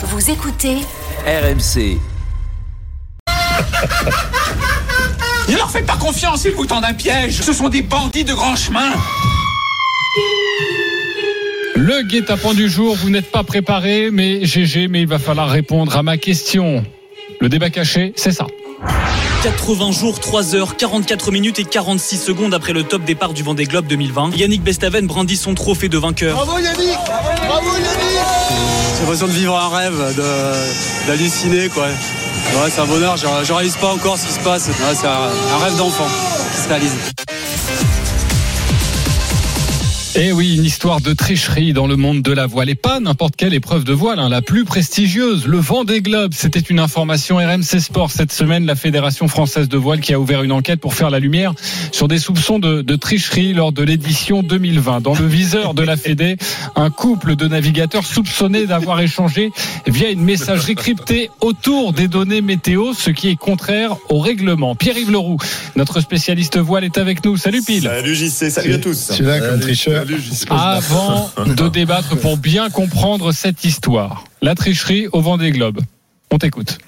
Vous écoutez RMC. Ne leur faites pas confiance, ils vous tendent un piège. Ce sont des bandits de grand chemin. Le guet-apens du jour, vous n'êtes pas préparé, mais GG, mais il va falloir répondre à ma question. Le débat caché, c'est ça. 80 jours, 3 heures, 44 minutes et 46 secondes après le top départ du Vendée Globe 2020. Yannick Bestaven brandit son trophée de vainqueur. Bravo Yannick Bravo Yannick J'ai l'impression de vivre un rêve, d'halluciner quoi. Ouais, c'est un bonheur, je, je réalise pas encore ce qui se passe. C'est un, un rêve d'enfant qui se réalise. Eh oui, une histoire de tricherie dans le monde de la voile. Et pas n'importe quelle épreuve de voile, hein, la plus prestigieuse, le Vendée Globe. C'était une information RMC Sport cette semaine, la Fédération française de voile qui a ouvert une enquête pour faire la lumière sur des soupçons de, de tricherie lors de l'édition 2020. Dans le viseur de la Fédé, un couple de navigateurs soupçonnés d'avoir échangé via une messagerie cryptée autour des données météo, ce qui est contraire au règlement. Pierre-Yves Leroux, notre spécialiste voile, est avec nous. Salut Pile. Salut JC, salut à tous. Tu là comme tricheur. Avant de débattre pour bien comprendre cette histoire, la tricherie au vent des globes. On t'écoute.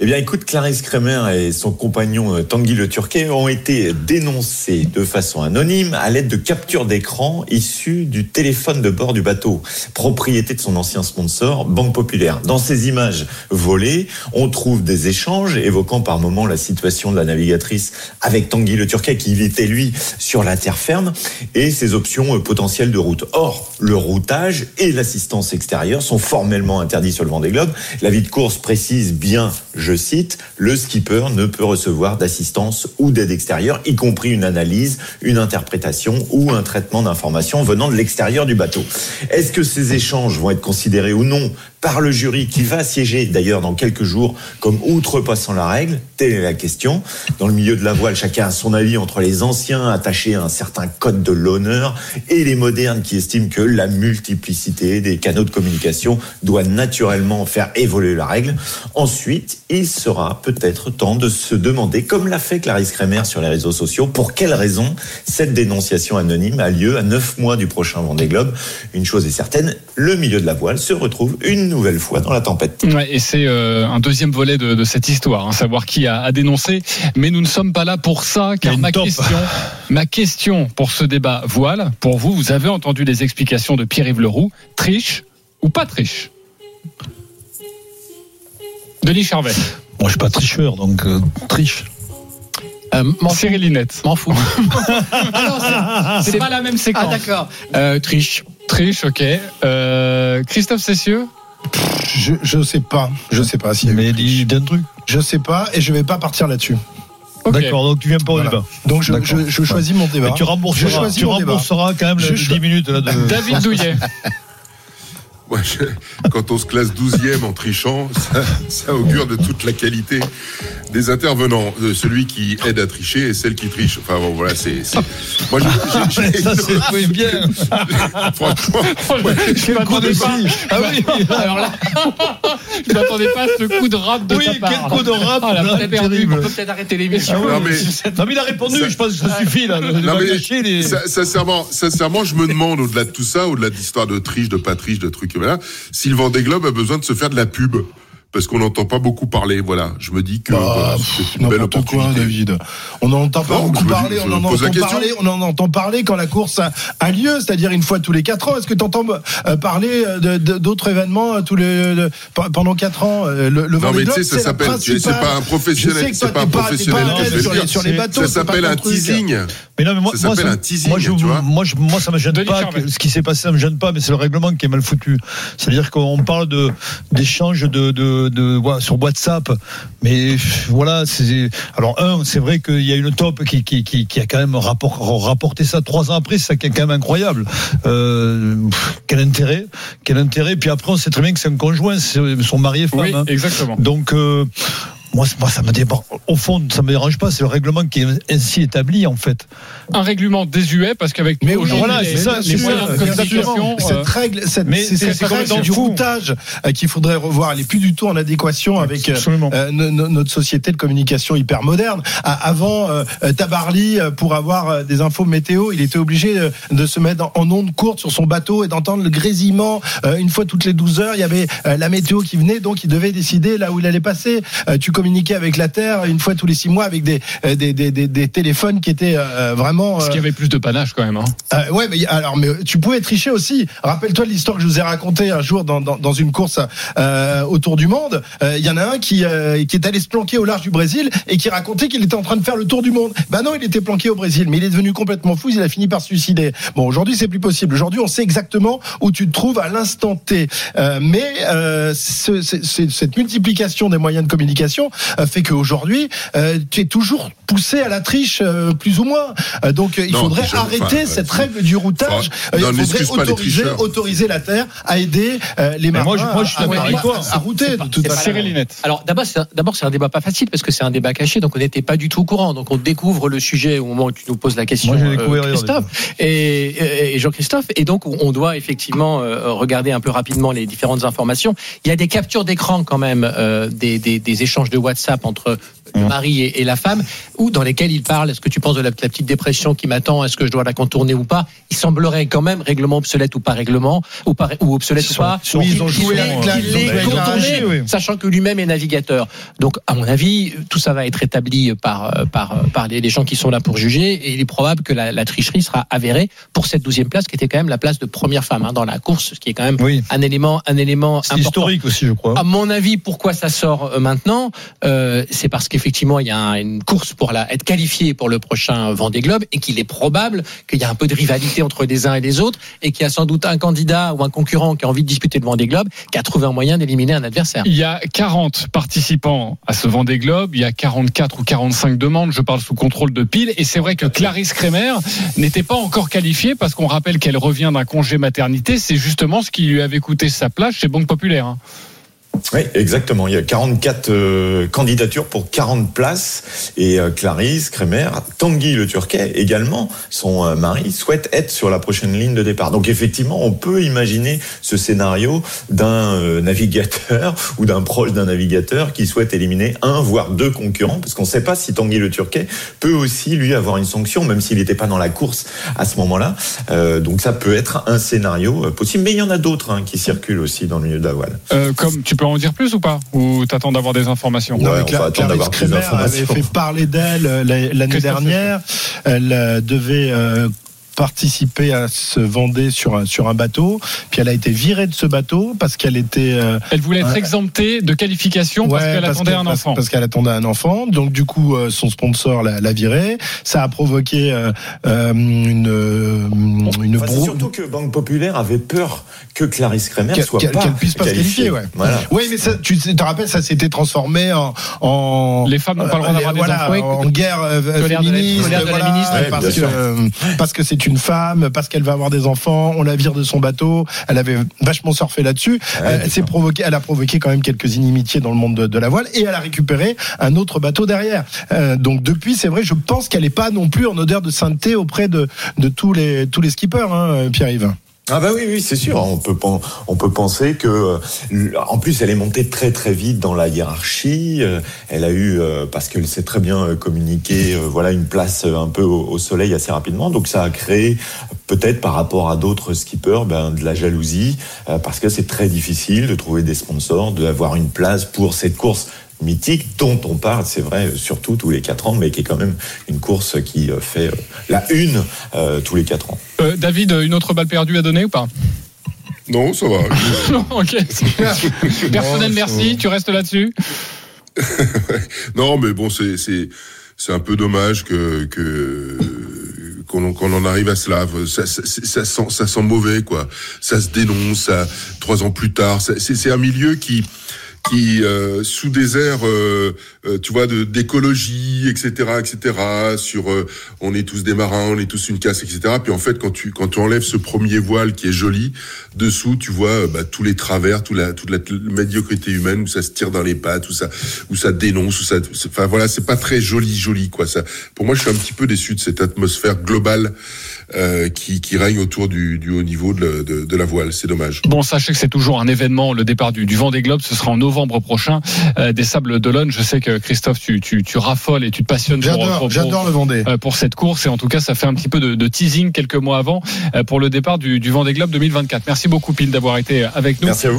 Eh bien, écoute, Clarisse Kremer et son compagnon euh, Tanguy Le Turquet ont été dénoncés de façon anonyme à l'aide de captures d'écran issues du téléphone de bord du bateau, propriété de son ancien sponsor, Banque Populaire. Dans ces images volées, on trouve des échanges évoquant par moments la situation de la navigatrice avec Tanguy Le Turquet qui était lui sur la terre ferme et ses options euh, potentielles de route. Or, le routage et l'assistance extérieure sont formellement interdits sur le Vendée Globe. L'avis de course précise bien, je cite, le skipper ne peut recevoir d'assistance ou d'aide extérieure, y compris une analyse, une interprétation ou un traitement d'informations venant de l'extérieur du bateau. Est-ce que ces échanges vont être considérés ou non par le jury qui va siéger d'ailleurs dans quelques jours comme outrepassant la règle Telle est la question. Dans le milieu de la voile, chacun a son avis entre les anciens attachés à un certain code de l'honneur et les modernes qui estiment que la multiplicité des canaux de communication doit naturellement faire évoluer la règle. Ensuite, il sera peut-être temps de se demander, comme l'a fait Clarisse Kremer sur les réseaux sociaux, pour quelle raison cette dénonciation anonyme a lieu à neuf mois du prochain Vendée Globe. Une chose est certaine, le milieu de la voile se retrouve une nouvelle fois dans la tempête. Ouais, et c'est euh, un deuxième volet de, de cette histoire, hein, savoir qui a, a dénoncé. Mais nous ne sommes pas là pour ça, car ma top. question, ma question pour ce débat voile, pour vous, vous avez entendu les explications de Pierre-Yves Leroux, triche ou pas triche? Denis Charvet, Moi, je suis pas tricheur, donc euh, triche. Cyril Linette. M'en fous. C'est pas la même séquence. Ah, d'accord. Euh, triche. Triche, ok. Euh, Christophe Cessieux? Je, je sais pas. Je sais pas si. Mais dis d'un truc. Je sais pas et je vais pas partir là-dessus. D'accord, donc tu viens pas au Voilà. débat. Donc je, D'accord. je, je choisis mon débat. Tu rembourseras, tu débat. rembourseras quand même Je les cho- 10 minutes là, de. David Douillet. Ouais, je- quand on se classe 12e en trichant, ça, ça augure de toute la qualité des intervenants. De celui qui aide à tricher et celle qui triche. Enfin bon, voilà, c'est. c'est- Moi, je- j'ai- j'ai- Ça, c'est oui, bien. franchement, Je m'attendais pas. Ah oui, Alors là, je m'attendais pas à ce coup de rap de oui, ta part. quel coup de rap. Ah, la là, perdue. terrible. On peut peut-être arrêter l'émission. Non, mais- Non, mais il a répondu, Ça- je pense que ça suffit là. de- Non, mais les- sincèrement, sincèrement, je me demande, au-delà de tout ça, au-delà de l'histoire de triche, de pas triche, de trucs, voilà, Vendée Globe a besoin de se faire de la pub. Parce qu'on n'entend pas beaucoup parler, voilà. Je me dis que Bah, voilà, c'est une belle quoi, opportunité. David. On n'en entend pas Non, beaucoup parler. On en, pose la entend question. parler on en entend parler quand la course a, a lieu, c'est-à-dire une fois tous les quatre ans. Est-ce que tu entends euh, parler de- d'autres événements euh, tous les, de- pendant quatre ans euh, Le, le Non, mais tu sais, ça s'appelle, c'est pas un Je professionnel, sais que c'est pas un t'es pas, t'es professionnel. pas l'aise je sur veux les, bateaux. Ça s'appelle un teasing. Mais non, mais moi, Ça s'appelle un teasing, moi, je, tu vois. moi, je- moi, ça me gêne Denis pas. Charvet. que- ce qui s'est passé, ça me gêne pas, mais c'est le règlement qui est mal foutu. C'est-à-dire qu'on parle de d'échanges de, de, de, sur WhatsApp, mais voilà, c'est alors un, c'est vrai qu'il y a une top qui, qui, qui, qui a quand même rapport, rapporté ça trois ans après, c'est ça qui est quand même incroyable. Euh, quel intérêt, quel intérêt. Puis après, on sait très bien que c'est un conjoint, c'est- sont mariés femmes. Oui, hein. exactement. Donc, euh, Moi, ça me dérange. Au fond, ça me dérange pas. C'est le règlement qui est ainsi établi, en fait. Un règlement désuet parce qu'avec Mais oui, aujourd'hui voilà, c'est ça, les c'est moyens de communication. euh, Cette règle, cette, mais c'est cette règle du routage euh, qu'il faudrait revoir. Elle est plus du tout en adéquation avec euh, euh, notre société de communication hyper moderne. Avant, euh, Tabarly, pour avoir euh, des infos météo, il était obligé euh, de se mettre en, en onde courte sur son bateau et d'entendre le grésillement. Euh, Une fois toutes les 12 heures, il y avait euh, la météo qui venait, donc il devait décider là où il allait passer. Euh, Tu communiquais avec la Terre une fois tous les six mois avec des, euh, des, des, des, des téléphones qui étaient euh, vraiment... Ce euh, qui avait plus de panache quand même. Hein. euh, ouais, mais alors, mais tu pouvais tricher aussi. Rappelle-toi de l'histoire que je vous ai racontée un jour dans, dans, dans une course autour du monde. Il y en a un qui, qui est allé se planquer au large du Brésil et qui racontait qu'il était en train de faire le tour du monde. Ben non, il était planqué au Brésil, mais il est devenu complètement fou. Il a fini par se suicider. Bon, aujourd'hui, c'est plus possible. Aujourd'hui, on sait exactement où tu te trouves à l'instant T. Mais ce- ce- ce- cette multiplication des moyens de communication euh, fait qu'aujourd'hui, euh, tu es toujours poussé à la triche, euh, plus ou moins. Euh, donc, il Non, faudrait arrêter enfin, cette règle du routage. Enfin, non, il faudrait pas autoriser, la Terre à aider euh, les marins moi, je- moi, je suis à, d'accord à- avec toi. à router. de pas façon. Cyril Linette. Alors d'abord, c'est un- d'abord c'est un débat pas facile parce que c'est un débat caché, donc on n'était pas du tout au courant. Donc on découvre le sujet au moment où tu nous poses la question, Moi, euh, Christophe et, et- et Jean-Christophe, et donc on doit effectivement regarder un peu rapidement les différentes informations. Il y a des captures d'écran quand même euh, des, des- des échanges de WhatsApp entre le mari et, et la femme, ou dans lesquels il parle. Est-ce que tu penses de la, la petite dépression qui m'attend Est-ce que je dois la contourner ou pas? Il semblerait quand même règlement obsolète ou pas règlement ou pas ou obsolète Ils ou pas. sont- ils ils ont joué contourné, oui. sachant que lui-même est navigateur. Donc, à mon avis, tout ça va être établi par, par, par les, les gens qui sont là pour juger, et il est probable que la, la tricherie sera avérée pour cette douzième place, qui était quand même la place de première femme hein, dans la course, ce qui est quand même Oui. un élément, un élément important. historique aussi, je crois. À mon avis, pourquoi ça sort euh, maintenant euh, C'est parce qu'effectivement, il y a un- une course pour être qualifié pour le prochain Vendée Globe et qu'il est probable qu'il y a un peu de rivalité entre les uns et les autres et qu'il y a sans doute un candidat ou un concurrent qui a envie de disputer le Vendée Globe qui a trouvé un moyen d'éliminer un adversaire. Il y a 40 participants à ce Vendée Globe, il y a 44 ou 45 demandes, je parle sous contrôle de pile, et c'est vrai que Clarisse Kremer n'était pas encore qualifiée parce qu'on rappelle qu'elle revient d'un congé maternité, c'est justement ce qui lui avait coûté sa place chez Banque Populaire. Oui, exactement. Il y a 44 euh, candidatures pour 40 places. Et euh, Clarisse Kremer, Tanguy le Turquet également, son euh, mari, souhaite être sur la prochaine ligne de départ. Donc effectivement, on peut imaginer ce scénario d'un navigateur ou d'un proche d'un navigateur qui souhaite éliminer un, voire deux concurrents, parce qu'on ne sait pas si Tanguy le Turquet peut aussi, lui, avoir une sanction, même s'il n'était pas dans la course à ce moment-là. Donc ça peut être un scénario possible. Mais il y en a d'autres hein, qui circulent aussi dans le milieu de la voile. Comme tu peux en dire plus ou pas Ou t'attends d'avoir des informations Non, Ouais, Cla- va attendre Clarisse avait fait parler d'elle euh, la- l'année dernière. Elle euh, devait euh, participer à se Vendée sur un, sur un bateau. Puis elle a été virée de ce bateau parce qu'elle était. euh, Elle voulait être Ouais. exemptée de qualification parce qu'elle attendait un enfant. Parce qu'elle attendait un enfant. Donc du coup, euh, son sponsor l'a, l'a virée. Ça a provoqué euh, euh, une euh, une Enfin, brou- surtout que Banque Populaire avait peur que Clarisse Kremer qu'elle, soit qu'elle- pas qu'elle puisse pas se qualifier. Ouais. Voilà. Oui, mais ça, tu te rappelles, ça s'était transformé en, en Les femmes n'ont pas le droit d'avoir des voilà, enfants. en guerre euh, Colère de la- féministe, de la ministre. Ouais, parce que euh, parce que c'est une femme, parce qu'elle va avoir des enfants, on la vire de son bateau. Elle avait vachement surfé là-dessus. Ouais, Euh, elle s'est elle a provoqué quand même quelques inimitiés dans le monde de, de la voile et elle a récupéré un autre bateau derrière. Euh, donc depuis, c'est vrai, je pense qu'elle n'est pas non plus en odeur de sainteté auprès de de tous les tous les skippers, hein, Pierre-Yves. Ah bah oui, oui, c'est sûr. On peut, on peut penser que, euh, en plus, elle est montée très très vite dans la hiérarchie. Euh, Elle a eu, euh, parce qu'elle sait très bien communiquer, voilà, une place un peu au, soleil assez rapidement. Donc ça a créé peut-être par rapport à d'autres skippers ben, de la jalousie, parce que c'est très difficile de trouver des sponsors, d'avoir une place pour cette course mythique dont on parle, c'est vrai, surtout tous les quatre ans, mais qui est quand même une course qui euh, fait euh, la une euh, tous les quatre ans. Euh, David, une autre balle perdue à donner ou pas? Non, ça va. Non, ok. Personnel, merci. Tu restes là-dessus? non, mais bon, c'est c'est c'est un peu dommage que que qu'on en- arrive à cela. Ça, ça, ça sent ça sent mauvais quoi. Ça se dénonce. Ça, trois ans plus tard, c'est un milieu qui qui euh, sous des airs, euh, euh, tu vois, d'écologie, etc., etc. Sur, euh, on est tous des marins, on est tous une casse, etc. Puis en fait, quand tu quand tu enlèves ce premier voile qui est joli, dessous, tu vois euh, bah, tous les travers, toute la toute la médiocrité humaine où ça se tire dans les pattes, où ça où ça dénonce, où ça, enfin voilà, c'est pas très joli, joli quoi. Ça, pour moi, je suis un petit peu déçu de cette atmosphère globale euh, qui, qui règne autour du, du haut niveau de, la- de, de la voile. C'est dommage. Bon, sachez que c'est toujours un événement, le départ du, du Vendée Globe, ce sera en novembre prochain, euh, des Sables d'Olonne. Je sais que Christophe, tu, tu, tu raffoles et tu te passionnes pour, J'adore, pour- j'adore le Vendée. euh, pour cette course et en tout cas ça fait un petit peu de, de teasing quelques mois avant euh, pour le départ du, du Vendée Globe 2024. Merci beaucoup Pile d'avoir été avec nous. Merci à vous.